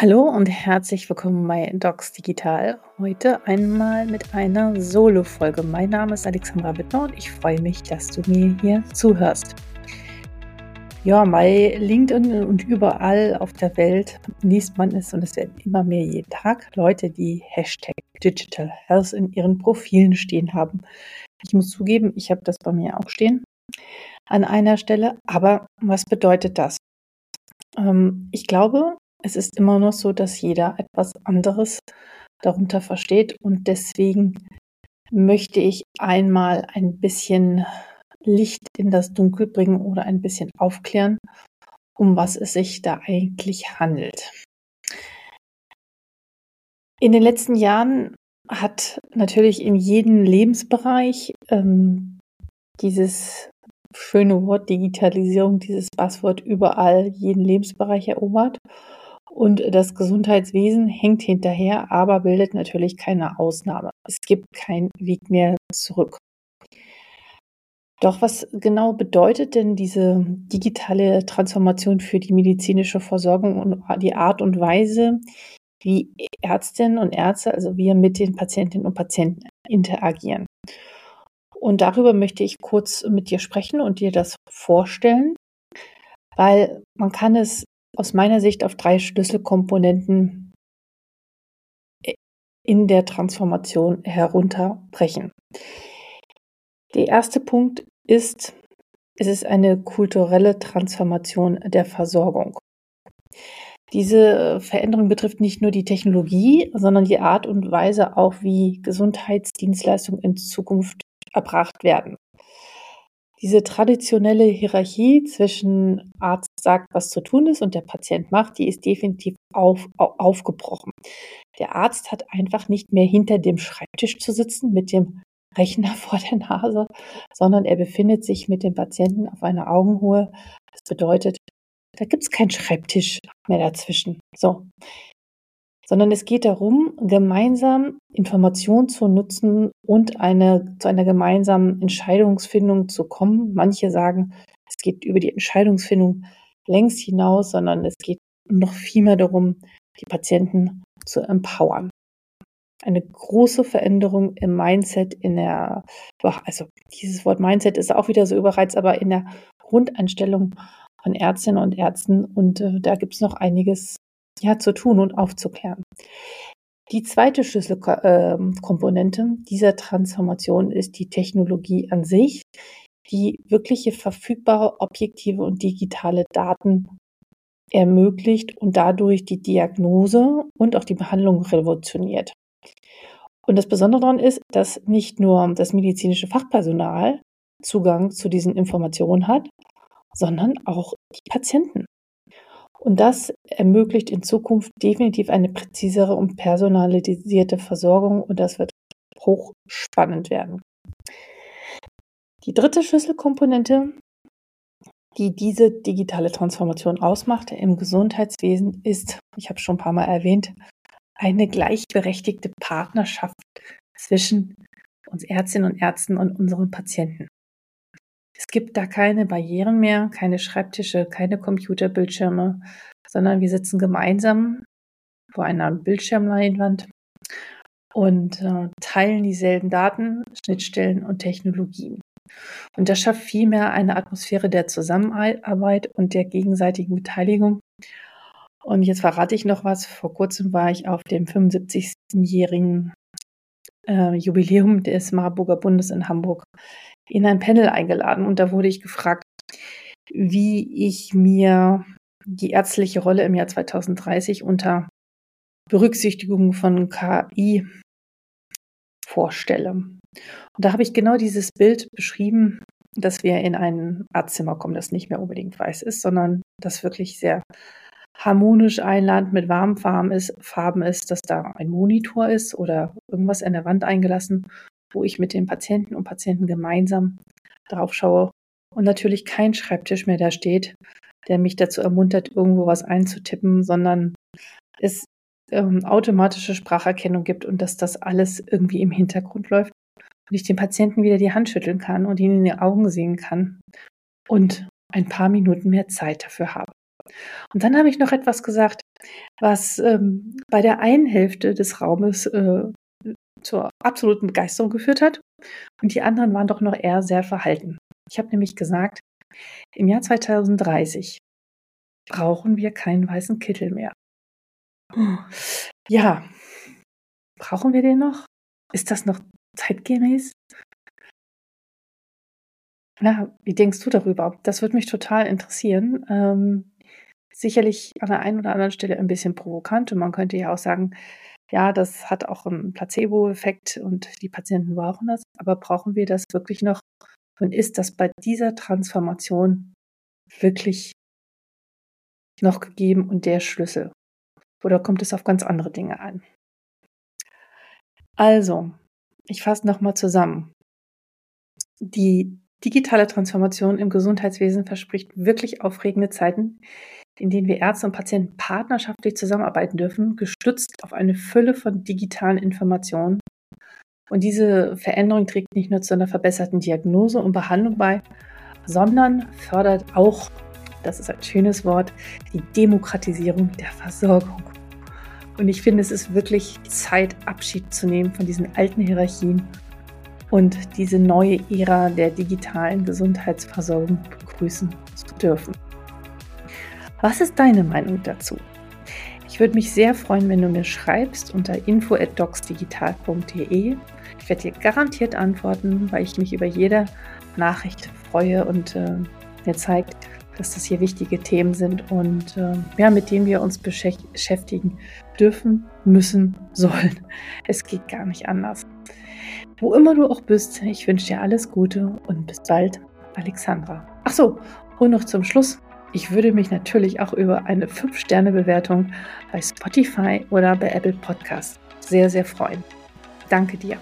Hallo und herzlich willkommen bei Docs Digital. Heute einmal mit einer Solo-Folge. Mein Name ist Alexandra Wittner und ich freue mich, dass du mir hier zuhörst. Ja, bei LinkedIn und überall auf der Welt liest man es und es werden immer mehr jeden Tag Leute, die Hashtag Digital Health in ihren Profilen stehen haben. Ich muss zugeben, ich habe das bei mir auch stehen an einer Stelle. Aber was bedeutet das? Ähm, ich glaube, es ist immer noch so, dass jeder etwas anderes darunter versteht und deswegen möchte ich einmal ein bisschen Licht in das Dunkel bringen oder ein bisschen aufklären, um was es sich da eigentlich handelt. In den letzten Jahren hat natürlich in jedem Lebensbereich ähm, dieses schöne Wort Digitalisierung, dieses Passwort überall jeden Lebensbereich erobert. Und das Gesundheitswesen hängt hinterher, aber bildet natürlich keine Ausnahme. Es gibt keinen Weg mehr zurück. Doch was genau bedeutet denn diese digitale Transformation für die medizinische Versorgung und die Art und Weise, wie Ärztinnen und Ärzte, also wir mit den Patientinnen und Patienten interagieren? Und darüber möchte ich kurz mit dir sprechen und dir das vorstellen, weil man kann es aus meiner Sicht auf drei Schlüsselkomponenten in der Transformation herunterbrechen. Der erste Punkt ist, es ist eine kulturelle Transformation der Versorgung. Diese Veränderung betrifft nicht nur die Technologie, sondern die Art und Weise auch, wie Gesundheitsdienstleistungen in Zukunft erbracht werden. Diese traditionelle Hierarchie zwischen Arzt sagt, was zu tun ist und der Patient macht, die ist definitiv auf, aufgebrochen. Der Arzt hat einfach nicht mehr hinter dem Schreibtisch zu sitzen mit dem Rechner vor der Nase, sondern er befindet sich mit dem Patienten auf einer Augenhöhe. Das bedeutet, da gibt es keinen Schreibtisch mehr dazwischen. So sondern es geht darum, gemeinsam Informationen zu nutzen und eine, zu einer gemeinsamen Entscheidungsfindung zu kommen. Manche sagen, es geht über die Entscheidungsfindung längst hinaus, sondern es geht noch viel mehr darum, die Patienten zu empowern. Eine große Veränderung im Mindset, in der, also dieses Wort Mindset ist auch wieder so überreizt, aber in der Grundeinstellung von Ärztinnen und Ärzten. Und äh, da gibt es noch einiges ja, zu tun und aufzuklären. Die zweite Schlüsselkomponente ähm, dieser Transformation ist die Technologie an sich, die wirkliche verfügbare objektive und digitale Daten ermöglicht und dadurch die Diagnose und auch die Behandlung revolutioniert. Und das Besondere daran ist, dass nicht nur das medizinische Fachpersonal Zugang zu diesen Informationen hat, sondern auch die Patienten. Und das ermöglicht in Zukunft definitiv eine präzisere und personalisierte Versorgung und das wird hochspannend werden. Die dritte Schlüsselkomponente, die diese digitale Transformation ausmacht im Gesundheitswesen, ist, ich habe es schon ein paar Mal erwähnt, eine gleichberechtigte Partnerschaft zwischen uns Ärztinnen und Ärzten und unseren Patienten. Es gibt da keine Barrieren mehr, keine Schreibtische, keine Computerbildschirme, sondern wir sitzen gemeinsam vor einer Bildschirmleinwand und äh, teilen dieselben Daten, Schnittstellen und Technologien. Und das schafft vielmehr eine Atmosphäre der Zusammenarbeit und der gegenseitigen Beteiligung. Und jetzt verrate ich noch was. Vor kurzem war ich auf dem 75-jährigen äh, Jubiläum des Marburger Bundes in Hamburg in ein Panel eingeladen und da wurde ich gefragt, wie ich mir die ärztliche Rolle im Jahr 2030 unter Berücksichtigung von KI vorstelle. Und da habe ich genau dieses Bild beschrieben, dass wir in ein Arztzimmer kommen, das nicht mehr unbedingt weiß ist, sondern das wirklich sehr harmonisch einladend mit warmen Farben ist, Farben ist, dass da ein Monitor ist oder irgendwas an der Wand eingelassen wo ich mit den Patienten und Patienten gemeinsam drauf schaue und natürlich kein Schreibtisch mehr da steht, der mich dazu ermuntert, irgendwo was einzutippen, sondern es ähm, automatische Spracherkennung gibt und dass das alles irgendwie im Hintergrund läuft und ich dem Patienten wieder die Hand schütteln kann und ihn in die Augen sehen kann und ein paar Minuten mehr Zeit dafür habe. Und dann habe ich noch etwas gesagt, was ähm, bei der einen Hälfte des Raumes äh, zur absoluten Begeisterung geführt hat und die anderen waren doch noch eher sehr verhalten. Ich habe nämlich gesagt, im Jahr 2030 brauchen wir keinen weißen Kittel mehr. Ja, brauchen wir den noch? Ist das noch zeitgemäß? Na, wie denkst du darüber? Das würde mich total interessieren. Ähm, sicherlich an der einen oder anderen Stelle ein bisschen provokant und man könnte ja auch sagen, ja, das hat auch einen Placebo-Effekt und die Patienten brauchen das, aber brauchen wir das wirklich noch? Und ist das bei dieser Transformation wirklich noch gegeben und der Schlüssel? Oder kommt es auf ganz andere Dinge an? Also, ich fasse nochmal zusammen. Die digitale Transformation im Gesundheitswesen verspricht wirklich aufregende Zeiten, in denen wir Ärzte und Patienten partnerschaftlich zusammenarbeiten dürfen, gestützt auf eine Fülle von digitalen Informationen. Und diese Veränderung trägt nicht nur zu einer verbesserten Diagnose und Behandlung bei, sondern fördert auch, das ist ein schönes Wort, die Demokratisierung der Versorgung. Und ich finde, es ist wirklich Zeit, Abschied zu nehmen von diesen alten Hierarchien und diese neue Ära der digitalen Gesundheitsversorgung begrüßen zu dürfen. Was ist deine Meinung dazu? Ich würde mich sehr freuen, wenn du mir schreibst unter info@docsdigital.de. Ich werde dir garantiert antworten, weil ich mich über jede Nachricht freue und äh, mir zeigt, dass das hier wichtige Themen sind und äh, ja, mit denen wir uns beschäftigen dürfen, müssen, sollen. Es geht gar nicht anders. Wo immer du auch bist, ich wünsche dir alles Gute und bis bald, Alexandra. Ach so, und noch zum Schluss. Ich würde mich natürlich auch über eine 5-Sterne-Bewertung bei Spotify oder bei Apple Podcast sehr, sehr freuen. Danke dir.